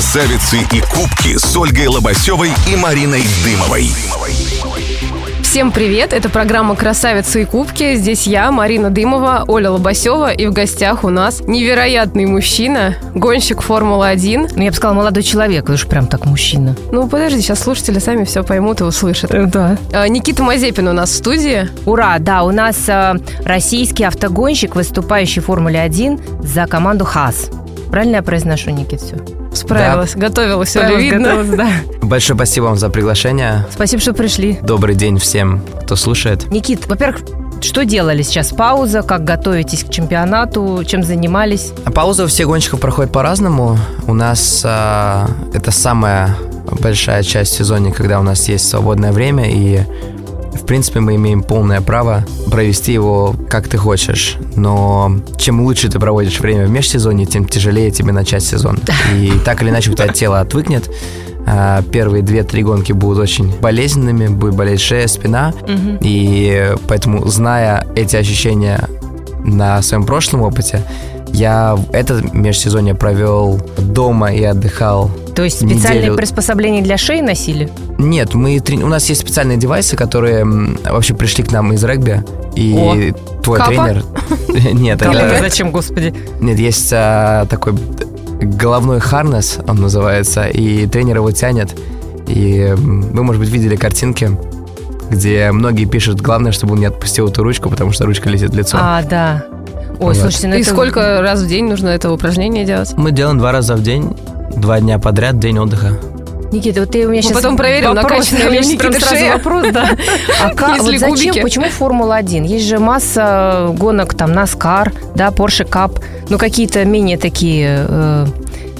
Красавицы и кубки с Ольгой Лобасевой и Мариной Дымовой. Всем привет! Это программа «Красавицы и кубки». Здесь я, Марина Дымова, Оля Лобасева. И в гостях у нас невероятный мужчина, гонщик Формулы-1. Ну, я бы сказала, молодой человек, это уж прям так мужчина. Ну, подожди, сейчас слушатели сами все поймут и услышат. Да. А, Никита Мазепин у нас в студии. Ура, да, у нас э, российский автогонщик, выступающий в Формуле 1 за команду ХАС. Правильно я произношу, Никит, все? Справилась, готовилась, Оля, видно. да. Большое спасибо вам за приглашение. Спасибо, что пришли. Добрый день всем, кто слушает. Никит, во-первых, что делали сейчас? Пауза, как готовитесь к чемпионату, чем занимались? Пауза у всех гонщиков проходит по-разному. У нас а, это самая большая часть сезона, когда у нас есть свободное время, и в принципе мы имеем полное право провести его как ты хочешь. Но чем лучше ты проводишь время в межсезонье, тем тяжелее тебе начать сезон. И так или иначе у тебя тело отвыкнет. А, Первые две-три гонки будут очень болезненными, будет болеть шея, спина. И поэтому, зная эти ощущения на своем прошлом опыте, я это межсезонье провел дома и отдыхал. То есть специальные Неделю. приспособления для шеи носили? Нет, мы трени- у нас есть специальные девайсы, которые вообще пришли к нам из регби. И твой Капа? тренер. Нет, это- зачем, господи? нет, есть а, такой головной харнес, он называется, и тренер его тянет. И вы, может быть, видели картинки, где многие пишут, главное, чтобы он не отпустил эту ручку, потому что ручка летит в лицо. А, да. Ой, Вот. слушайте, ну И это- сколько раз в день нужно это упражнение делать? Мы делаем два раза в день, два дня подряд, день отдыха. Никита, вот ты у меня Мы сейчас потом проверим, ли у Никиты прям сразу шея. вопрос, да. А как, вот зачем, кубики. почему Формула-1? Есть же масса гонок, там, Наскар, да, Porsche Cup, ну, какие-то менее такие э,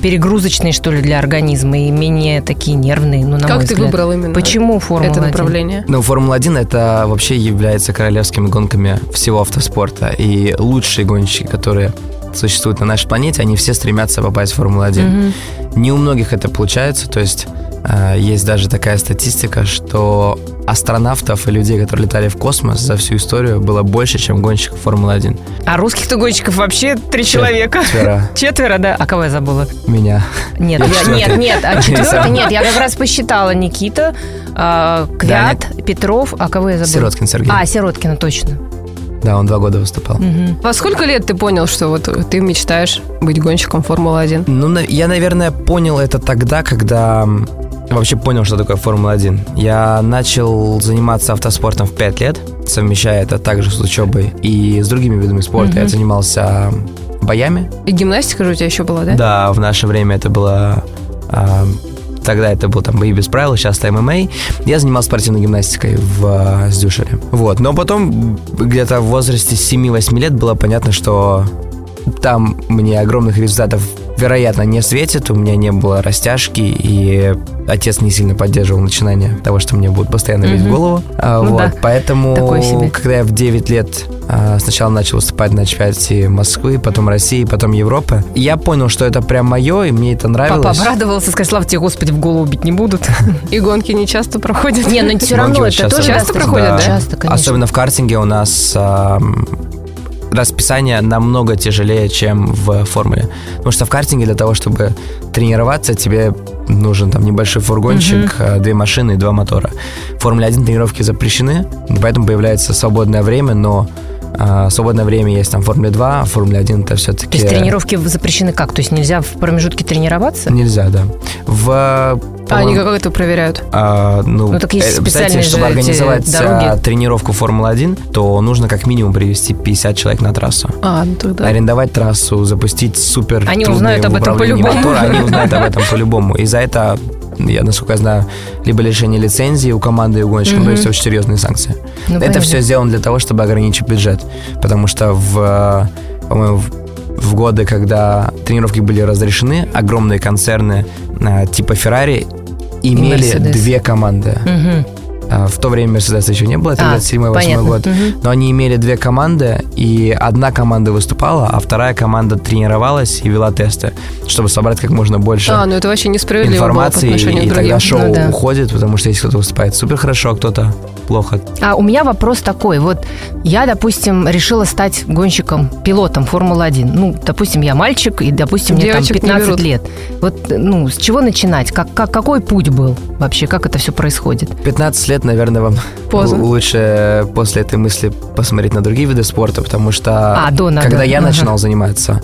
перегрузочные, что ли, для организма и менее такие нервные, ну, на как мой ты взгляд. выбрал именно Почему Формула-1? это направление? Ну, Формула-1 это вообще является королевскими гонками всего автоспорта. И лучшие гонщики, которые существуют на нашей планете, они все стремятся попасть в Формулу-1. Не у многих это получается, то есть э, есть даже такая статистика, что астронавтов и людей, которые летали в космос за всю историю, было больше, чем гонщиков Формулы-1. А русских-то гонщиков вообще три человека. Четверо. Четверо, да? А кого я забыла? Меня. Нет, Я нет, нет, а четвертый, нет, я как раз посчитала Никита, а, Квят, Петров, а кого я забыла? Сироткин Сергей. А, Сироткина, точно. Да, он два года выступал. Во сколько лет ты понял, что вот ты мечтаешь быть гонщиком Формулы-1? Ну, я, наверное, понял это тогда, когда вообще понял, что такое Формула-1. Я начал заниматься автоспортом в 5 лет, совмещая это также с учебой и с другими видами спорта. Я занимался боями. И гимнастика же у тебя еще была, да? Да, в наше время это было... а, Тогда это был там бои без правил, сейчас это ММА. Я занимался спортивной гимнастикой в а, Сдюшере. Вот. Но потом где-то в возрасте 7-8 лет было понятно, что там мне огромных результатов вероятно не светит, у меня не было растяжки, и отец не сильно поддерживал начинание того, что мне будут постоянно бить в Мгм. голову. А, Ну вот, да, поэтому, когда я в 9 лет а, сначала начал выступать на чемпионате Москвы, потом России, потом Европы, я понял, что это прям мое, и мне это нравилось. Папа обрадовался, сказал, слава тебе, Господи, в голову бить не будут. И гонки не часто проходят. Не, ну все равно это тоже часто проходят, да? Часто, конечно. Особенно в картинге у нас расписание намного тяжелее, чем в формуле. Потому что в картинге для того, чтобы тренироваться, тебе нужен там небольшой фургончик, а, две машины и два мотора. В Формуле 1 тренировки запрещены, поэтому появляется свободное время, но а, свободное время есть там в Формуле 2, а в Формуле 1 это все-таки... То есть тренировки запрещены как? То есть нельзя в промежутке тренироваться? Нельзя, да. В, А они как это проверяют? А, ну, Ну, так есть э, специальные чтобы же эти организовать дороги. а, тренировку Формулы-1, то нужно как минимум привести 50 человек на трассу. А, ну тогда. Арендовать трассу, запустить супер Они узнают об этом по-любому. мотора, они узнают об этом по-любому. И за это, я, насколько я знаю, либо лишение лицензии у команды и у гонщика, то есть очень серьезные санкции. Ну, это понятно. все сделано для того, чтобы ограничить бюджет. Потому что в, по-моему, в, годы, когда тренировки были разрешены, огромные концерны э, типа Ferrari имели две команды. А, В то время Мерседеса еще не было, это А, 97-8 понятно. год. Мгм. Но они имели две команды, и одна команда выступала, а вторая команда тренировалась и вела тесты, чтобы собрать как можно больше А, ну это вообще несправедливо было по информации, и другим. тогда шоу Ну да. уходит, потому что если кто-то выступает супер хорошо, а кто-то плохо. А у меня вопрос такой. Вот я, допустим, решила стать гонщиком, пилотом Формулы-1. Ну, допустим, я мальчик, и, допустим, мне там Девочек не 15 берут. лет. Вот, ну, с чего начинать? Как, как, какой путь был вообще? Как это все происходит? 15 лет, наверное, вам Поздно. лучше после этой мысли посмотреть на другие виды спорта, потому что А, до надо. когда я Ага. начинал заниматься,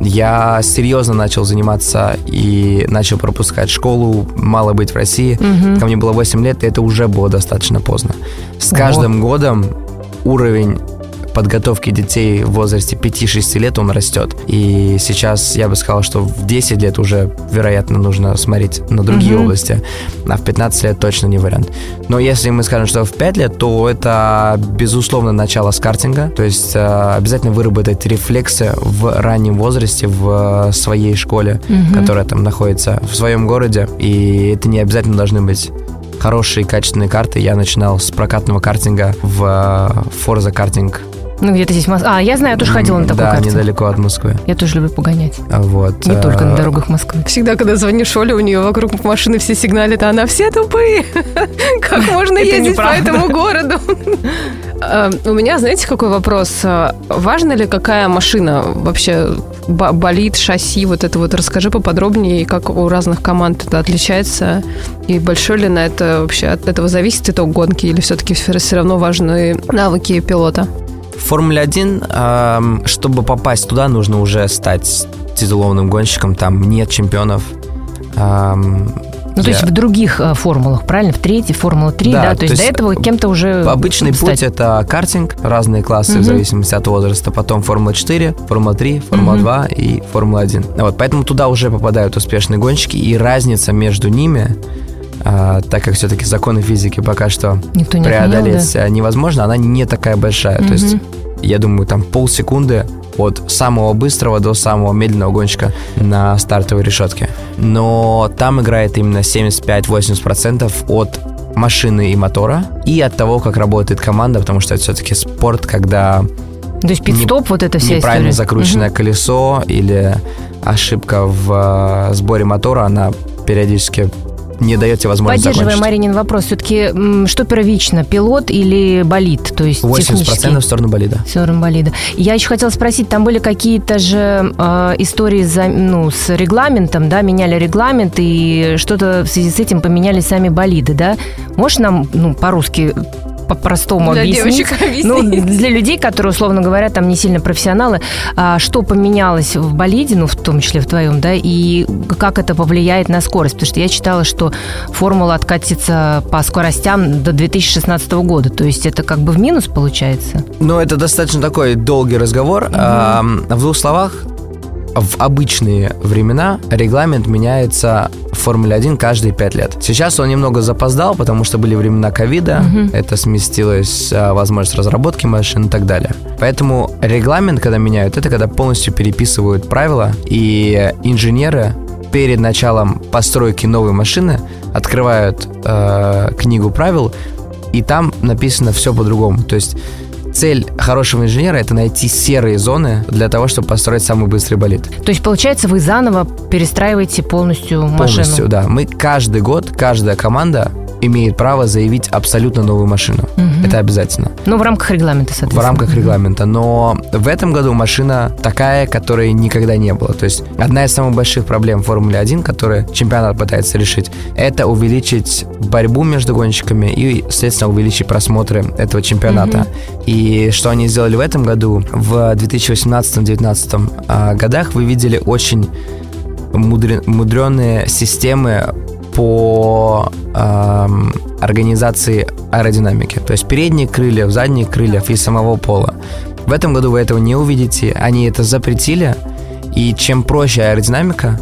я серьезно начал заниматься и начал пропускать школу, мало быть в России. Мгм. Ко мне было 8 лет, и это уже было достаточно поздно. С каждым годом уровень подготовки детей в возрасте 5-6 лет он растет. И сейчас я бы сказал, что в 10 лет уже, вероятно, нужно смотреть на другие Мгм. области, а в 15 лет точно не вариант. Но если мы скажем, что в 5 лет, то это, безусловно, начало с картинга. То есть э, обязательно выработать рефлексы в раннем возрасте в э, своей школе, Мгм. которая там находится в своем городе. И это не обязательно должны быть хорошие качественные карты. Я начинал с прокатного картинга в э, Forza картинг. Ну, где-то здесь Мос- А, я знаю, я тоже ходила на такой Да, карте. недалеко от Москвы. Я тоже люблю погонять. А Вот. Не э, только на дорогах Москвы. Всегда, когда звонишь Оле, у нее вокруг машины все сигналят, а она все тупые. Как можно ездить по этому городу? А, У меня, знаете, какой вопрос? А, Важно ли, какая машина вообще бо- болит, шасси, вот это вот расскажи поподробнее, как у разных команд это отличается, и большой ли на это вообще от этого зависит итог гонки, или все-таки все равно важны навыки пилота? В Формуле 1, эм, чтобы попасть туда, нужно уже стать титулованным гонщиком. Там нет чемпионов. Ну, то есть в других э, формулах, правильно? В третьей, Формула 3, да? Да, То, есть, до этого кем-то уже Обычный стать. путь это картинг, разные классы в зависимости от возраста, потом Формула 4, Формула 3, Формула Мгм. 2 и Формула 1. Вот, поэтому туда уже попадают успешные гонщики, и разница между ними, а, так как все-таки законы физики пока что Никто не преодолеть отменял, а, невозможно, она не такая большая. да? То есть, я думаю, там полсекунды от самого быстрого до самого медленного гонщика на стартовой решетке. Но там играет именно 75-80% от машины и мотора и от того, как работает команда, потому что это все-таки спорт, когда То есть пит-стоп, вот это вся неправильно история. закрученное колесо или ошибка в э, сборе мотора, она периодически не дает тебе возможность Поддерживая закончить. Маринин вопрос, все-таки что первично, пилот или болид? То есть 80% в технический сторону болида. сторону болида. Я еще хотела спросить, там были какие-то же э, истории за, ну, с регламентом, да, меняли регламент, и что-то в связи с этим поменяли сами болиды, да? Можешь нам, ну, по-русски по-простому Для объяснить? девочек объяснить. Ну, для людей, которые, условно говоря, там не сильно профессионалы, а, что поменялось в болиде, ну, в том числе в твоем, да, и как это повлияет на скорость? Потому что я читала, что формула откатится по скоростям до 2016 года, то есть это как бы в минус получается? Ну, это достаточно такой долгий разговор. А, В двух словах, в обычные времена регламент меняется Формуле 1 каждые пять лет. Сейчас он немного запоздал, потому что были времена ковида, Мгм. это сместилась а, возможность разработки машин и так далее. Поэтому регламент, когда меняют, это когда полностью переписывают правила, и инженеры перед началом постройки новой машины открывают э, книгу правил, и там написано все по-другому. То есть цель хорошего инженера это найти серые зоны для того, чтобы построить самый быстрый болид. То есть, получается, вы заново перестраиваете полностью машину? Полностью, да. Мы каждый год, каждая команда имеет право заявить абсолютно новую машину. Мгм. Это обязательно. Ну, в рамках регламента, В соответственно. рамках регламента. Но в этом году машина такая, которой никогда не было. То есть одна из самых больших проблем Формулы 1, которую чемпионат пытается решить, это увеличить борьбу между гонщиками и, соответственно, увеличить просмотры этого чемпионата. И что они сделали в этом году? В 2018-2019 а, годах вы видели очень мудреные системы по эм, организации аэродинамики. То есть передние крылья, задние крылья и самого пола. В этом году вы этого не увидите. Они это запретили. И чем проще аэродинамика,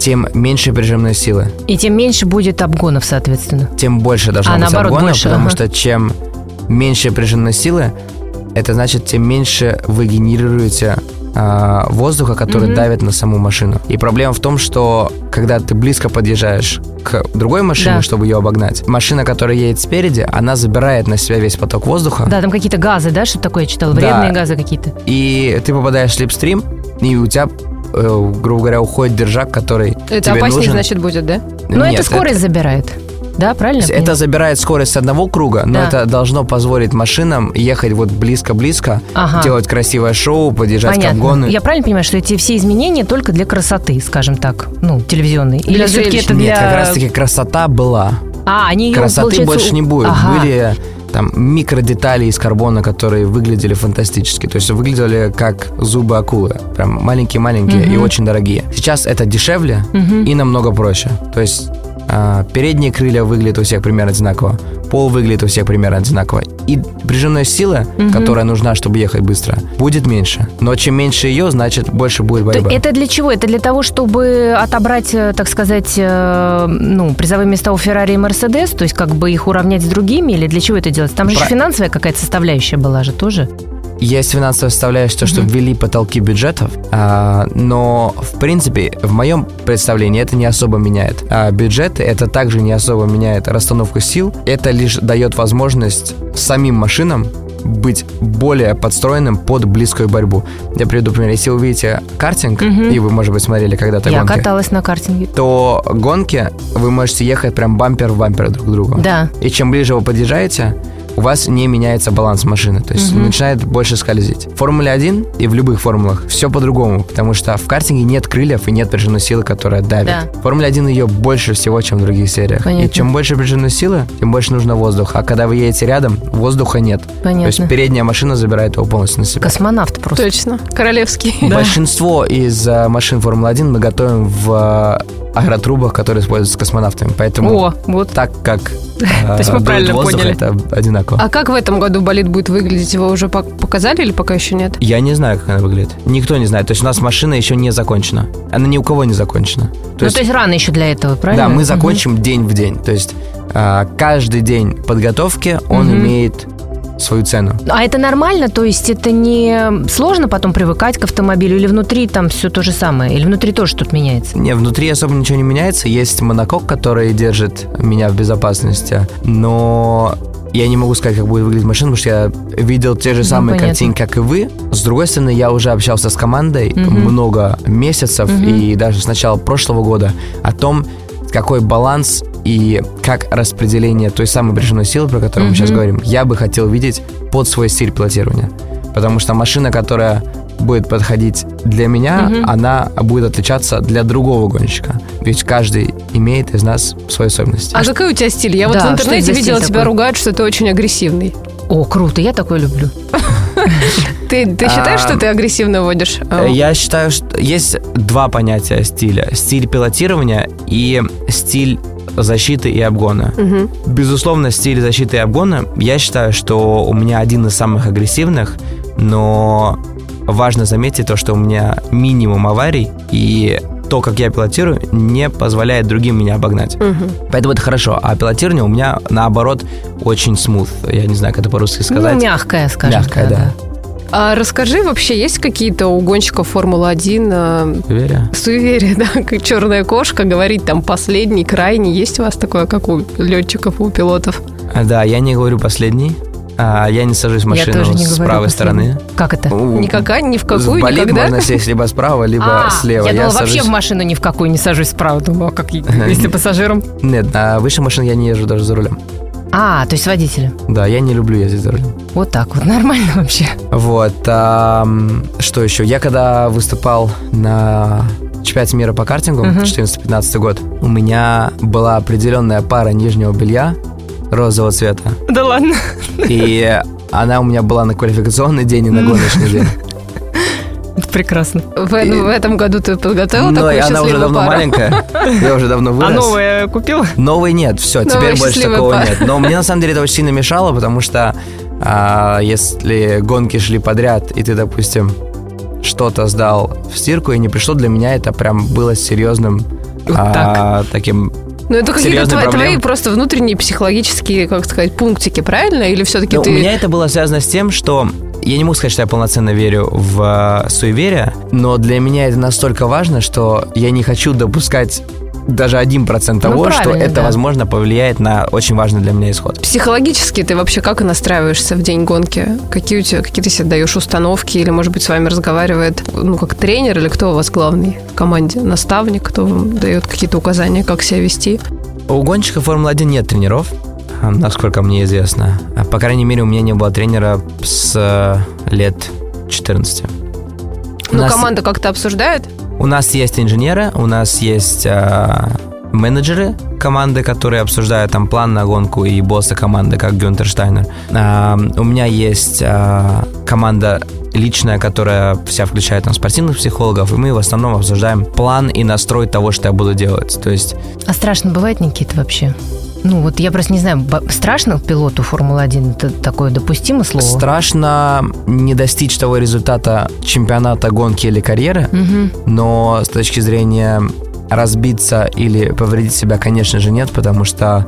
тем меньше прижимной силы, И тем меньше будет обгонов, соответственно. тем больше должно А, быть наоборот, обгонов, больше, потому ага. что чем меньше прижимной силы, это значит, тем меньше вы генерируете а, воздуха, который Мгм. давит на саму машину. И проблема в том, что когда ты близко подъезжаешь к другой машине, Да. чтобы ее обогнать, машина, которая едет спереди, она забирает на себя весь поток воздуха, Да, там какие-то газы, да, что такое я читала? Да. Вредные газы какие-то. и ты попадаешь в слепстрим, и у тебя, э, грубо говоря, уходит держак, который Это тебе опаснее, нужен. значит, будет, да? Но Нет, это скорость забирает. Да, правильно? Это забирает скорость одного круга, но Да. это должно позволить машинам ехать вот близко-близко, Ага. делать красивое шоу, подъезжать к Понятно. обгону. Я правильно понимаю, что эти все изменения только для красоты, скажем так, ну, телевизионной? Или Для все-таки это для... Нет, как раз-таки красота была. А, они ее, Красоты получается, больше не будет. Ага. Были там микродетали из карбона, которые выглядели фантастически. То есть выглядели как зубы акулы. Прям маленькие-маленькие и Мгм. очень дорогие. Сейчас это дешевле Мгм. и намного проще. То есть передние крылья выглядят у всех примерно одинаково, пол выглядит у всех примерно одинаково. И прижимная сила, Мгм. которая нужна, чтобы ехать быстро, будет меньше. Но чем меньше ее, значит больше будет борьба. Это для чего? Это для того, чтобы отобрать, э, так сказать, э, ну, призовые места у Феррари и Мерседес, то есть как бы их уравнять с другими, или для чего это делать? Там же еще Про- финансовая какая-то составляющая была же тоже. Есть финансовая составляющая, то, что Мгм. ввели потолки бюджетов, а, но, в принципе, в моем представлении это не особо меняет. А бюджеты это также не особо меняет расстановку сил. Это лишь дает возможность самим машинам быть более подстроенным под близкую борьбу. Я приведу пример. Если вы увидите картинг, Мгм. и вы, может быть, смотрели когда-то Я гонки, каталась на картинге. то гонки вы можете ехать прям бампер в бампер друг к другу. Да. И чем ближе вы подъезжаете, у вас не меняется баланс машины, то есть Мгм. начинает больше скользить. В Формуле 1 и в любых формулах все по-другому, потому что в картинге нет крыльев и нет прижимной силы, которая давит. Да. В Формуле 1 ее больше всего, чем в других сериях. Понятно. И чем больше прижимной силы, тем больше нужно воздуха. А когда вы едете рядом, воздуха нет. То Понятно. есть передняя машина забирает его полностью на себя. Космонавт просто. Точно. Королевский. Большинство из э, машин Формулы-1 мы готовим в э, аэротрубах, которые используются космонавтами. Поэтому О, вот. так как То есть мы правильно поняли. это одинаково. А как в этом году болит будет выглядеть? Его уже пок- показали или пока еще нет? Я не знаю, как она выглядит. Никто не знает. То есть у нас машина еще не закончена. Она ни у кого не закончена. То ну, то есть рано еще для этого, правильно? да, мы закончим день в день. То есть а, каждый день подготовки он имеет свою цену. А это нормально? То есть это не сложно потом привыкать к автомобилю? Или внутри там все то же самое? Или внутри тоже что-то меняется? Не, внутри особо ничего не меняется. Есть монокок, который держит меня в безопасности. Но я не могу сказать, как будет выглядеть машина, потому что я видел те же Ну, самые понятно. картинки, как и вы. С другой стороны, я уже общался с командой Мгм. много месяцев Мгм. и даже с начала прошлого года о том, какой баланс и как распределение той самой прижимной силы, про которую мы сейчас говорим, я бы хотел видеть под свой стиль пилотирования. Потому что машина, которая будет подходить для меня, Мгм. она будет отличаться для другого гонщика. Ведь каждый имеет из нас свои особенности. А, какой у тебя стиль? Я вот Да, в что интернете видела, тебя такой? ругают, что ты очень агрессивный. О, круто, я такое люблю. Ты, ты считаешь, А, что ты агрессивно водишь? А, Э, Я считаю, что есть два понятия стиля. Стиль пилотирования и стиль защиты и обгона. мгм. Безусловно, стиль защиты и обгона, я считаю, что у меня один из самых агрессивных, но важно заметить то, что у меня минимум аварий, и то, как я пилотирую, не позволяет другим меня обогнать. Мгм. Поэтому это хорошо. А пилотирование у меня, наоборот, очень смуth. Я не знаю, как это по-русски сказать. Ну, мягкая, скажем. Мягкая, да. А расскажи, вообще есть какие-то у гонщиков Формулы-1 э, Уверен? суеверия, да, как черная кошка, говорить там последний, крайний, есть у вас такое, как у летчиков, у пилотов? А, Да, я не говорю последний. А, я не сажусь в Я машину тоже не с правой последний. стороны. Как это? У- Никакая, ни в какую, в болид никогда? можно сесть либо справа, либо А, слева. Я думала, вообще сажусь- в машину ни в какую не сажусь справа. Думала, как если пассажиром. Нет, на выше машин я не езжу даже за рулем. А, то есть водителем. Да, я не люблю ездить за рулем. Вот так вот, нормально вообще. Вот. ам, что еще? Я когда выступал на чемпионате мира по картингу Мгм. 14-15 год, у меня была определенная пара нижнего белья розового цвета. Да ладно. И она у меня была на квалификационный день и на гоночный день. Это прекрасно. В, в этом году ты подготовила Но такую она уже давно пару? маленькая. Я уже давно вырос. А новое купила? Новый нет, все, Новая теперь больше такого пара. нет. Но мне на самом деле это очень сильно мешало, потому что а, если гонки шли подряд, и ты, допустим, что-то сдал в стирку и не пришло, для меня это прям было серьезным Вот а, таким. Ну, это какие-то твои, твои просто внутренние психологические, как сказать, пунктики, правильно? Или все-таки Ну, ты... У меня это было связано с тем, что я не могу сказать, что я полноценно верю в а, суеверие, но для меня это настолько важно, что я не хочу допускать даже 1% того, что правильно, это, да. возможно, повлияет на очень важный для меня исход. Психологически ты вообще как настраиваешься в день гонки? Какие у тебя, какие ты себе даешь установки? Или, может быть, с вами разговаривает, ну, как тренер, или кто у вас главный в команде? Наставник, кто вам дает какие-то указания, как себя вести? У гонщиков Формулы-1 нет тренеров, насколько мне известно. А, По крайней мере, у меня не было тренера с э, лет 14. У Ну, нас- команда как-то обсуждает? У нас есть инженеры, у нас есть а, менеджеры команды, которые обсуждают там план на гонку и босса команды, как Гюнтер Штайнер. А, у меня есть а, команда личная, которая вся включает там спортивных психологов, и мы в основном обсуждаем план и настрой того, что я буду делать. То есть А страшно бывает, Никита, вообще? Ну, вот я просто не знаю, страшно пилоту Формулы-1? Это такое допустимо слово? страшно не достичь того результата чемпионата, гонки или карьеры, Мгм. но с точки зрения разбиться или повредить себя, конечно же, нет, потому что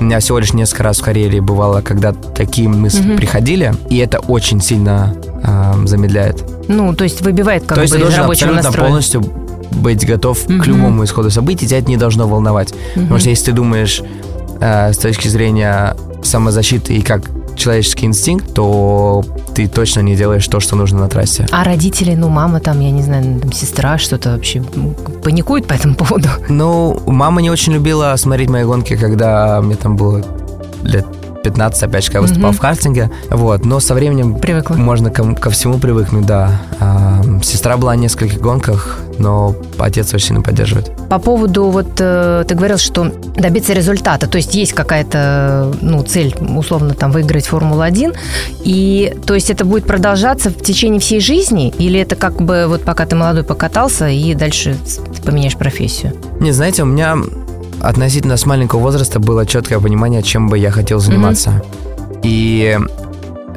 у меня всего лишь несколько раз в карьере бывало, когда такие мысли Мгм. приходили, и это очень сильно э, замедляет. Ну, то есть выбивает как То есть бы ты из должен рабочего абсолютно настроя. полностью быть готов Мгм. к любому исходу событий, тебя это не должно волновать. Потому что если ты думаешь э, с точки зрения самозащиты и как человеческий инстинкт, то ты точно не делаешь то, что нужно на трассе. А родители, ну, мама там, я не знаю, там, сестра что-то вообще паникует по этому поводу? Ну, мама не очень любила смотреть мои гонки, когда мне там было лет 15, опять же, когда я выступал Мгм. в картинге. Вот, но со временем Привыкла. можно ко, ко всему привыкнуть, да. А, сестра была на нескольких гонках, но отец очень сильно поддерживает. По поводу, вот э, ты говорил, что добиться результата, то есть есть какая-то, ну, цель, условно, там, выиграть Формулу-1, и, то есть это будет продолжаться в течение всей жизни, или это как бы вот пока ты молодой покатался, и дальше ты поменяешь профессию? Не, знаете, у меня относительно с маленького возраста было четкое понимание, чем бы я хотел заниматься. И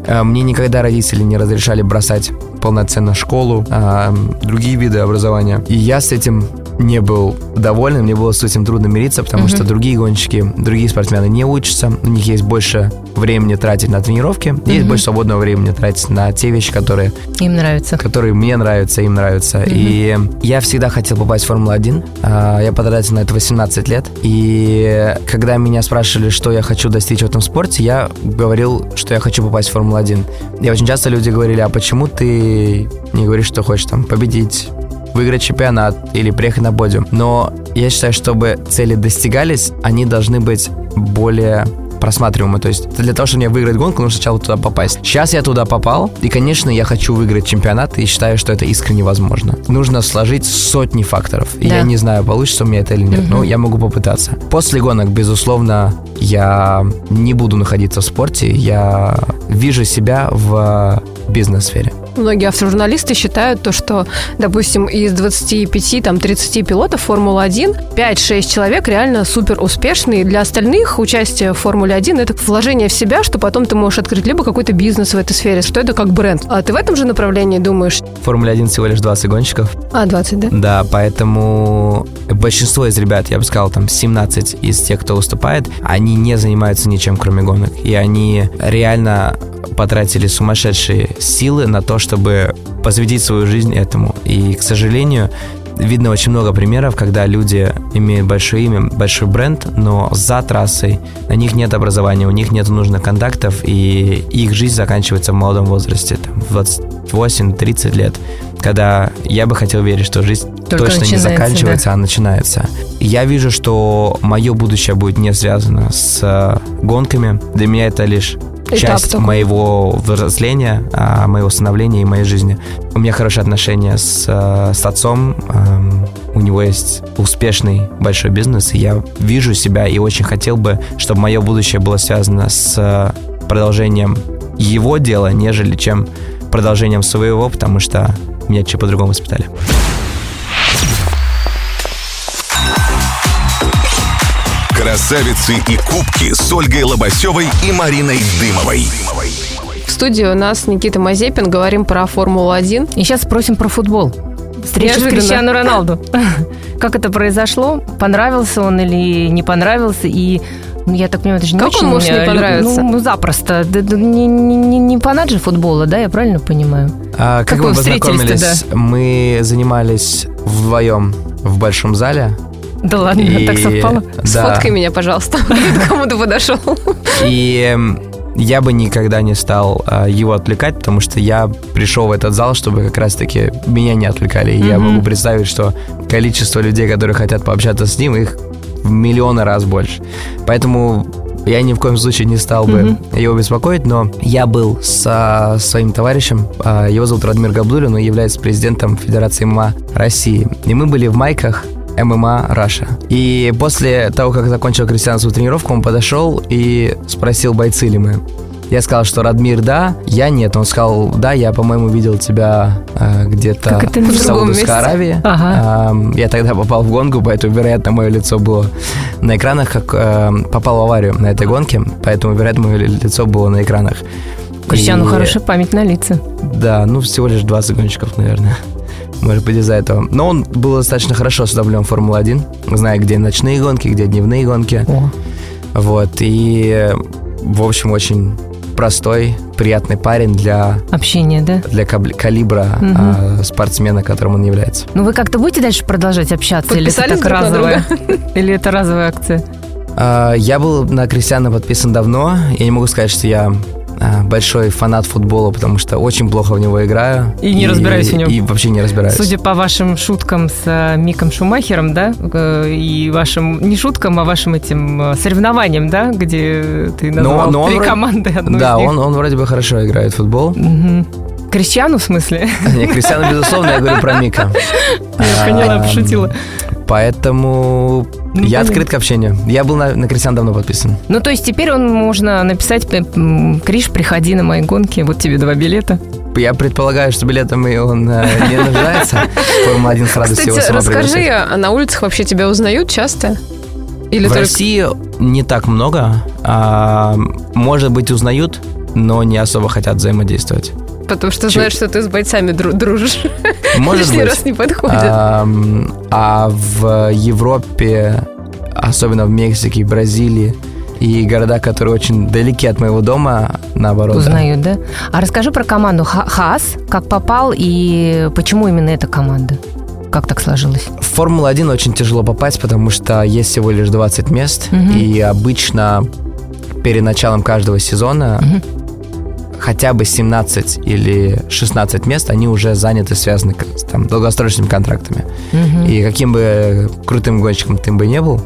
э, мне никогда родители не разрешали бросать полноценно школу, а, другие виды образования. И я с этим не был доволен, мне было с этим трудно мириться, потому Мгм. что другие гонщики, другие спортсмены не учатся, у них есть больше времени тратить на тренировки, есть Мгм. больше свободного времени тратить на те вещи, которые Им нравится. которые мне нравятся, им нравятся. Мгм. И я всегда хотел попасть в Формулу-1. А, Я потратил на это 18 лет. И когда меня спрашивали, что я хочу достичь в этом спорте, я говорил, что я хочу попасть в Формулу-1. И очень часто люди говорили, а почему ты не говоришь, что хочешь там победить, выиграть чемпионат или приехать на подиум. Но я считаю, чтобы цели достигались, они должны быть более просматриваемы. То есть для того, чтобы мне выиграть гонку, нужно сначала туда попасть. Сейчас я туда попал, и, конечно, я хочу выиграть чемпионат, и считаю, что это искренне возможно. Нужно сложить сотни факторов. И Да. я не знаю, получится у меня это или нет, но я могу попытаться. После гонок, безусловно, я не буду находиться в спорте, я вижу себя в бизнес-сфере. Многие автожурналисты считают то, что, допустим, из 25, там, 30 пилотов Формулы-1, 5-6 человек реально супер успешные. Для остальных участие в Формуле-1 – это вложение в себя, что потом ты можешь открыть либо какой-то бизнес в этой сфере, что это как бренд. А ты в этом же направлении думаешь? В Формуле 1 всего лишь 20 гонщиков. А, 20, да? Да, поэтому большинство из ребят, я бы сказал, там 17 из тех, кто выступает, они не занимаются ничем, кроме гонок. И они реально потратили сумасшедшие силы на то, чтобы посвятить свою жизнь этому. И, к сожалению, видно очень много примеров, когда люди имеют большое имя, большой бренд, но за трассой на них нет образования, у них нет нужных контактов, и их жизнь заканчивается в молодом возрасте, там, в 28-30 лет, когда я бы хотел верить, что жизнь Только точно не заканчивается, а начинается. Я вижу, что мое будущее будет не связано с гонками. Для меня это лишь часть такой. моего взросления, а, моего становления и моей жизни. У меня хорошие отношения с, э, с отцом. эм, У него есть успешный большой бизнес, и я вижу себя и очень хотел бы, чтобы мое будущее было связано с э, продолжением его дела, нежели чем продолжением своего, потому что меня чуть по-другому воспитали. Красавицы и кубки с Ольгой Лобасевой и Мариной Дымовой. В студии у нас Никита Мазепин. Говорим про Формулу-1. И сейчас спросим про футбол. Встреча с. Криштиану Роналду. Как это произошло? Понравился он или не понравился? И ну, я так понимаю, это же не Как очень... он может не понравиться? Ну, запросто. Да- да Не, не, не, не фанат же футбола, да? Я правильно понимаю? А, как Как мы познакомились? Мы занимались вдвоем в большом зале. Да ладно, И- так совпало. Да. Сфоткай меня, пожалуйста. К кому ты подошел? И эм, я бы никогда не стал а, его отвлекать, потому что я пришел в этот зал, чтобы как раз-таки меня не отвлекали. И я могу представить, что количество людей, которые хотят пообщаться с ним, их в миллионы раз больше. Поэтому я ни в коем случае не стал бы mm-hmm. его беспокоить, но я был со своим товарищем, а, его зовут Радмир Габдулин, он является президентом Федерации ММА России. И мы были в майках ММА Раша. И после того, как закончил крестьянскую тренировку, он подошел и спросил, бойцы ли мы. Я сказал, что Радмир, да, я нет. Он сказал, да, я, по-моему, видел тебя э, где-то в Саудовской Аравии. Ага. Э, я тогда попал в гонку, поэтому, вероятно, мое лицо было на экранах, как э, попал в аварию на этой гонке, поэтому, вероятно, мое лицо было на экранах. Кристиану и... хорошая память на лица. Да, ну всего лишь 20 гонщиков, наверное. Может быть, из-за этого. Но он был достаточно хорошо осведомлен Формулы-1, зная, где ночные гонки, где дневные гонки. О. Вот, и, в общем, очень простой, приятный парень для... Общения, да? Для калибра угу. а, спортсмена, которым он является. Ну, вы как-то будете дальше продолжать общаться? Или это так разовая? Или это разовая акция? А, я был на Кристиана подписан давно. Я не могу сказать, что я большой фанат футбола, потому что очень плохо в него играю. И не и, разбираюсь в нем. И вообще не разбираюсь. Судя по вашим шуткам с э, Миком Шумахером, да, э, и вашим, не шуткам, а вашим этим э, соревнованием, да, где ты назвал но, но три он, команды одну Да, он, он вроде бы хорошо играет в футбол. Угу. Кристиану, в смысле? Не, Кристиану, безусловно, я говорю про Мика. Я поняла, пошутила. Поэтому ну, я понятно. открыт к общению. Я был на, на Кристиан давно подписан. Ну, то есть теперь он можно написать, Криш, приходи на мои гонки, вот тебе два билета. Я предполагаю, что билетом он э, не нуждается. Формула-1 с радостью Кстати, расскажи, а на улицах вообще тебя узнают часто? Или в только... России не так много. А, может быть, узнают, но не особо хотят взаимодействовать. Потому что знаешь, что ты с бойцами дру- дружишь. Может Лишний быть. раз не подходит. А, а в Европе, особенно в Мексике, Бразилии, и города, которые очень далеки от моего дома, наоборот. Узнают, да? да? А расскажи про команду Хас, как попал и почему именно эта команда? Как так сложилось? В Формулу-1 очень тяжело попасть, потому что есть всего лишь 20 мест, угу. и обычно перед началом каждого сезона угу хотя бы 17 или 16 мест, они уже заняты, связаны с там, долгосрочными контрактами. Угу. И каким бы крутым гонщиком ты бы не был,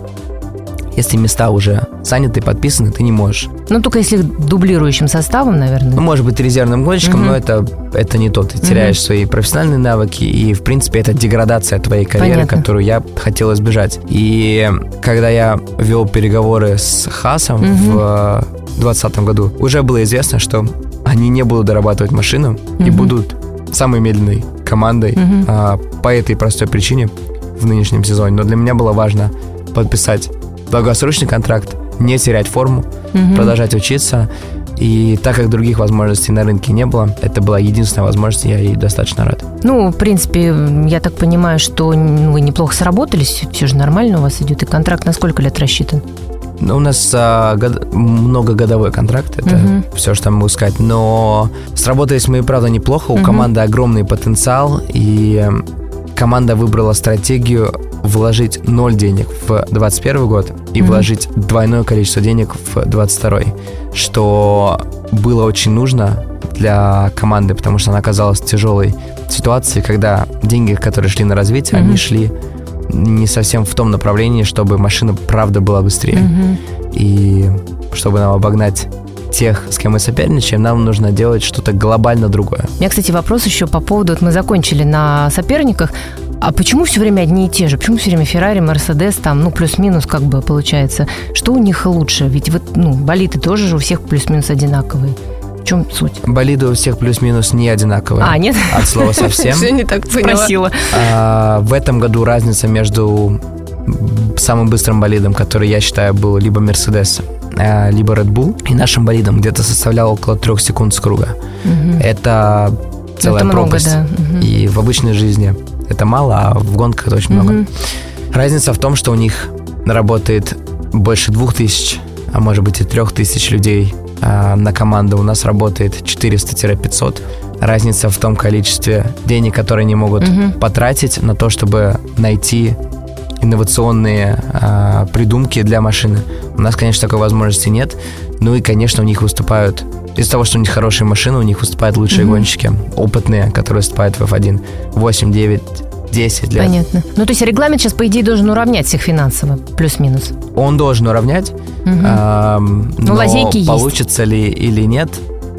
если места уже заняты, подписаны, ты не можешь. Ну, только если дублирующим составом, наверное. Ну, может быть, резервным гонщиком, угу. но это, это не то. Ты теряешь угу. свои профессиональные навыки, и, в принципе, это деградация твоей карьеры, Понятно. которую я хотел избежать. И когда я вел переговоры с Хасом угу. в 2020 году, уже было известно, что они не будут дорабатывать машину mm-hmm. и будут самой медленной командой mm-hmm. а, по этой простой причине в нынешнем сезоне. Но для меня было важно подписать долгосрочный контракт, не терять форму, mm-hmm. продолжать учиться. И так как других возможностей на рынке не было, это была единственная возможность, я ей достаточно рад. Ну, в принципе, я так понимаю, что вы неплохо сработались, все же нормально у вас идет, и контракт на сколько лет рассчитан? Ну, у нас а, год, многогодовой контракт, это угу. все, что я могу сказать. Но сработались мы, правда, неплохо. У угу. команды огромный потенциал, и команда выбрала стратегию вложить ноль денег в 2021 год и mm вложить двойное количество денег в 2022, что было очень нужно для команды, потому что она оказалась в тяжелой ситуации, когда деньги, которые шли на развитие, mm они шли не совсем в том направлении, чтобы машина правда была быстрее. Угу. И чтобы нам обогнать тех, с кем мы соперничаем, нам нужно делать что-то глобально другое. У меня, кстати, вопрос еще по поводу, вот мы закончили на соперниках, а почему все время одни и те же? Почему все время Феррари, Мерседес, там, ну, плюс-минус как бы получается? Что у них лучше? Ведь вот, ну, болиты тоже же у всех плюс-минус одинаковые. В чем суть? Болиды у всех плюс-минус не одинаковые. А, нет? От слова совсем. Все не так поняла. А, в этом году разница между самым быстрым болидом, который я считаю был либо Мерседес, а, либо Red Bull, и нашим болидом где-то составлял около трех секунд с круга. Угу. Это целая это пропасть. Много, да. угу. И в обычной жизни это мало, а в гонках это очень угу. много. Разница в том, что у них работает больше двух тысяч, а может быть и трех тысяч людей на команду у нас работает 400-500. Разница в том количестве денег, которые они могут угу. потратить на то, чтобы найти инновационные э, придумки для машины. У нас, конечно, такой возможности нет. Ну и, конечно, у них выступают из-за того, что у них хорошие машины, у них выступают лучшие mm гонщики, опытные, которые выступают в F1. 8, 9, 10 лет. Понятно. Ну, то есть регламент сейчас, по идее, должен уравнять всех финансово, плюс-минус. Он должен уравнять, Мгм. ам, но лазейки есть. получится ли или нет,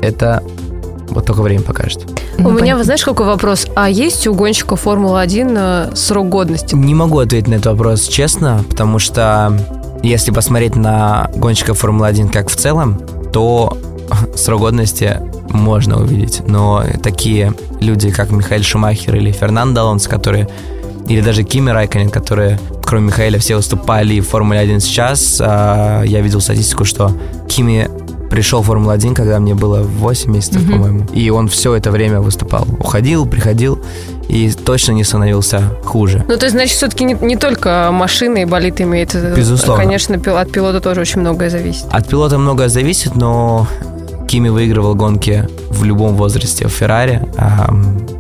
это вот только время покажет. Ну, У меня, понятно. вы знаешь, какой вопрос? А есть у гонщика Формулы-1 э, срок годности? Не могу ответить на этот вопрос честно, потому что если посмотреть на гонщиков Формулы-1 как в целом, то срок годности можно увидеть. Но такие люди, как Михаил Шумахер или Фернандо Алонсо, которые или даже Кими Райконен, которые, кроме Михаила, все выступали в Формуле 1 сейчас. а, Я видел статистику, что Кими пришел в Формулу-1, когда мне было 8 месяцев, Мгм. по-моему. И он все это время выступал. Уходил, приходил и точно не становился хуже. Ну, то есть, значит, все-таки не, не только машина и болит имеет. э, Безусловно. Конечно, от пилота тоже очень многое зависит. От пилота многое зависит, но Кими выигрывал гонки в любом возрасте в Феррари. А,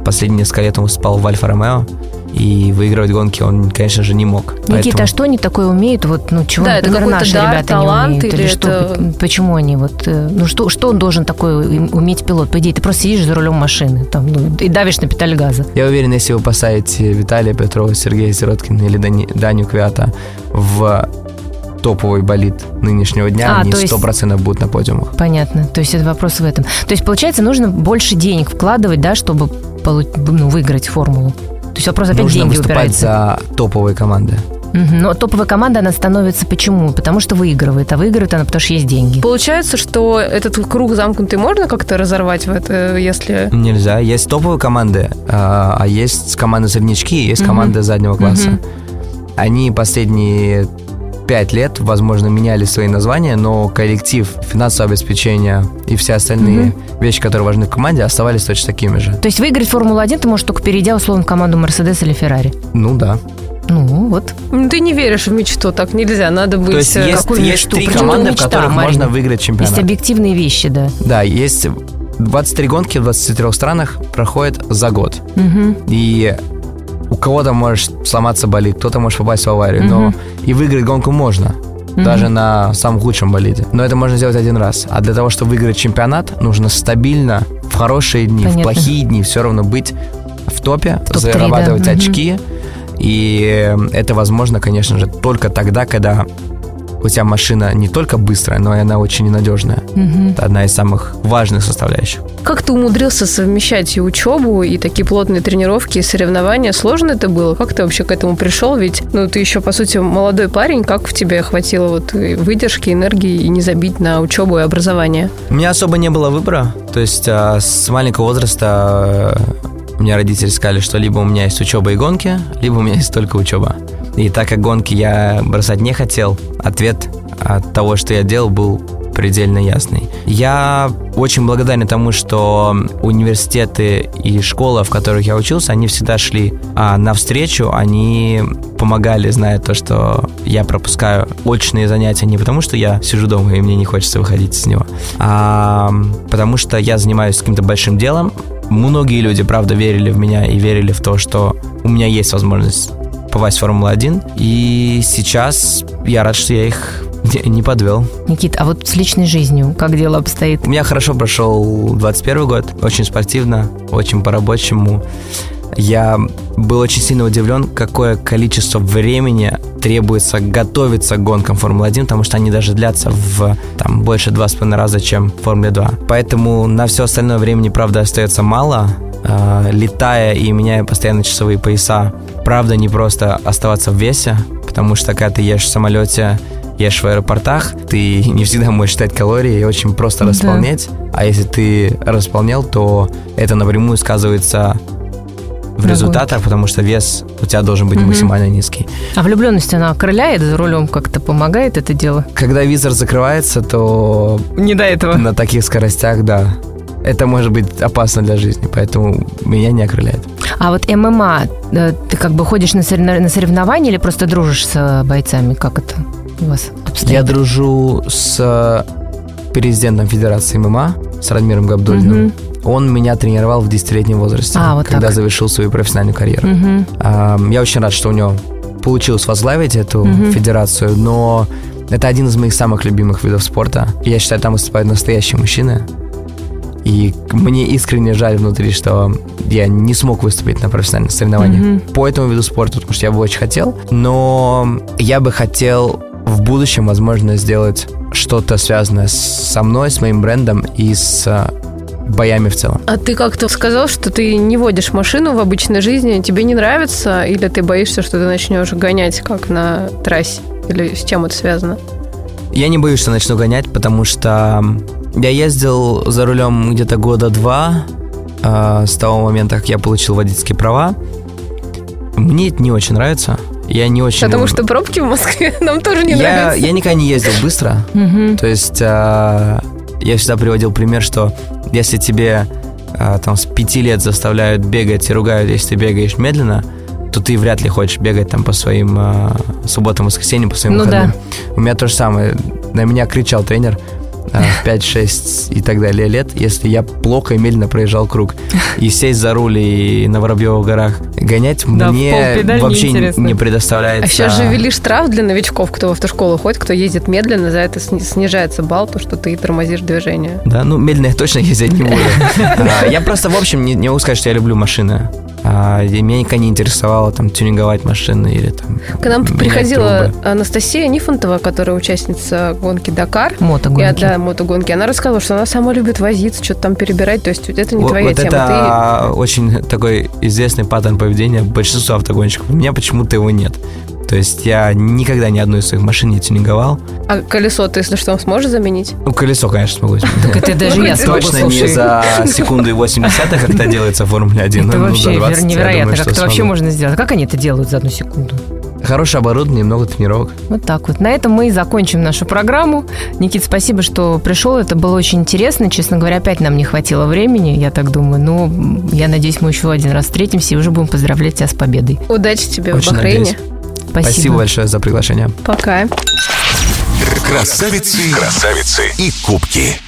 Последние несколько лет он выступал в Альфа Ромео. И выигрывать гонки он, конечно же, не мог. Никита, Поэтому- а что они такое умеют? Вот, ну, чего, Да, это например, какой-то наши дар, ребята талант не умеют? или что, это- почему они вот... э, Ну, что, что он должен такое уметь пилот? По идее, ты просто сидишь за рулем машины там, ну, и давишь на педаль газа. Я уверен, если вы поставите Виталия Петрова, Сергея Сироткина или Дани- Даню Квята в топовый болит нынешнего дня, А, они сто процентов будут на подиумах. Понятно. То есть это вопрос в этом. То есть, получается, нужно больше денег вкладывать, да, чтобы полу- ну, выиграть формулу. То есть вопрос опять Нужно деньги выступать упирается. за топовые команды. Но топовая команда, она становится почему? Потому что выигрывает. А выигрывает она, потому что есть деньги. Получается, что этот круг замкнутый можно как-то разорвать в это, если... Нельзя. Есть топовые команды, а а есть команды среднячки, есть Мгм. команды заднего класса. Они последние пять лет, возможно, меняли свои названия, но коллектив, финансовое обеспечение и все остальные вещи, которые важны в команде, оставались точно такими же. То есть выиграть Формулу-1 ты можешь только перейдя, условно, в команду Мерседес или Феррари. Ну да. Ну, вот. Ну, Ты не веришь в мечту, так нельзя, надо быть... То есть э, есть, какую есть мечту? три Почему команды, мечта, в которых Марина? можно выиграть чемпионат. Есть объективные вещи, да. Да, есть 23 гонки в 23 странах проходят за год. Мгм. И у кого-то может сломаться болид, кто-то может попасть в аварию, но Мгм. и выиграть гонку можно. Мгм. Даже на самом худшем болиде. Но это можно сделать один раз. А для того, чтобы выиграть чемпионат, нужно стабильно, в хорошие дни, Понятно. в плохие дни все равно быть в топе, топ-три, зарабатывать да. Очки. И э, это возможно, конечно же, только тогда, когда у тебя машина не только быстрая, но и она очень ненадежная. Мгм. Это одна из самых важных составляющих. Как ты умудрился совмещать и учебу, и такие плотные тренировки, и соревнования? Сложно это было? Как ты вообще к этому пришел? Ведь, ну, ты еще, по сути, молодой парень. Как в тебе хватило вот выдержки, энергии и не забить на учебу и образование? У меня особо не было выбора. То есть а, с маленького возраста у меня родители сказали, что либо у меня есть учеба и гонки, либо у меня есть только учеба. И так как гонки я бросать не хотел, ответ от того, что я делал, был предельно ясный. Я очень благодарен тому, что университеты и школа, в которых я учился, они всегда шли а, навстречу, они помогали, зная то, что я пропускаю очные занятия не потому, что я сижу дома и мне не хочется выходить из него, а потому что я занимаюсь каким-то большим делом. Многие люди, правда, верили в меня и верили в то, что у меня есть возможность попасть в Формулу-1. И сейчас я рад, что я их не- не подвел. Никит, а вот с личной жизнью как дело обстоит? У меня хорошо прошел 21 год, очень спортивно, очень по-рабочему. Я был очень сильно удивлен, какое количество времени требуется готовиться к гонкам Формулы-1, потому что они даже длятся в там, больше два с половиной раза, чем в Формуле 2. Поэтому на все остальное времени, правда, остается мало. Э, летая и меняя постоянно часовые пояса, правда, не просто оставаться в весе, потому что когда ты ешь в самолете, ешь в аэропортах, ты не всегда можешь считать калории и очень просто Да. располнять. А если ты располнял, то это напрямую сказывается в результатах, потому что вес у тебя должен быть Мгм. максимально низкий. А влюбленность, она окрыляет за рулем, как-то помогает это дело? Когда визор закрывается, то Не до этого. на таких скоростях, да, это может быть опасно для жизни, поэтому меня не окрыляет. А вот ММА, э, ты как бы ходишь на соревно- на соревнования или просто дружишь с э, бойцами? Как это у вас обстоит? Я дружу с президентом Федерации ММА, с Радмиром Габдулиным. Мгм. Он меня тренировал в 10-летнем возрасте, А, вот когда так. завершил свою профессиональную карьеру. Ам, Я очень рад, что у него получилось возглавить эту Мгм. федерацию, но это один из моих самых любимых видов спорта. Я считаю, там выступают настоящие мужчины. И мне искренне жаль внутри, что я не смог выступить на профессиональных соревнованиях mm-hmm. по этому виду спорта, потому что я бы очень хотел. Но я бы хотел в будущем, возможно, сделать что-то связанное со мной, с моим брендом и с боями в целом. А ты как-то сказал, что ты не водишь машину в обычной жизни, тебе не нравится, или ты боишься, что ты начнешь гонять как на трассе? Или с чем это связано? Я не боюсь, что начну гонять, потому что я ездил за рулем где-то года два э, с того момента, как я получил водительские права. Мне это не очень нравится. Я не очень... Потому что пробки в Москве нам тоже не я, нравятся. Я никогда не ездил быстро. То есть э, я всегда приводил пример, что если тебе э, там с пяти лет заставляют бегать и ругают, если ты бегаешь медленно, то ты вряд ли хочешь бегать там по своим э, субботам, воскресеньям, по своим ну, выходным. Да. У меня то же самое. На меня кричал тренер, 5-6 и так далее лет, если я плохо и медленно проезжал круг. И сесть за руль и на Воробьевых горах гонять да, мне вообще не, не предоставляется. А сейчас же ввели штраф для новичков, кто в автошколу ходит, кто ездит медленно, за это снижается балл, то, что ты тормозишь движение. Да, ну медленно я точно ездить не буду. А, я просто, в общем, не могу сказать, что я люблю машины. А, меня никогда не интересовало там тюнинговать машины или там. К нам приходила трубы. Анастасия Нифонтова, которая участница гонки Дакар. Мотогонки. И, да, мотогонки. Она рассказывала, что она сама любит возиться, что-то там перебирать. То есть это не вот, твоя вот тема. Это Ты... очень такой известный паттерн поведения большинства автогонщиков. У меня почему-то его нет. То есть я никогда ни одну из своих машин не тюнинговал. А колесо ты, если что, сможешь заменить? Ну, колесо, конечно, смогу заменить. Так это даже я Точно не за секунду и 80 как это делается в Формуле 1. Это вообще невероятно, как это вообще можно сделать. Как они это делают за одну секунду? Хорошее оборудование, много тренировок. Вот так вот. На этом мы и закончим нашу программу. Никит, спасибо, что пришел. Это было очень интересно. Честно говоря, опять нам не хватило времени, я так думаю. Но я надеюсь, мы еще один раз встретимся и уже будем поздравлять тебя с победой. Удачи тебе очень в Бахрейне. Надеюсь. Спасибо. Спасибо большое за приглашение. Пока. Красавицы, красавицы и кубки.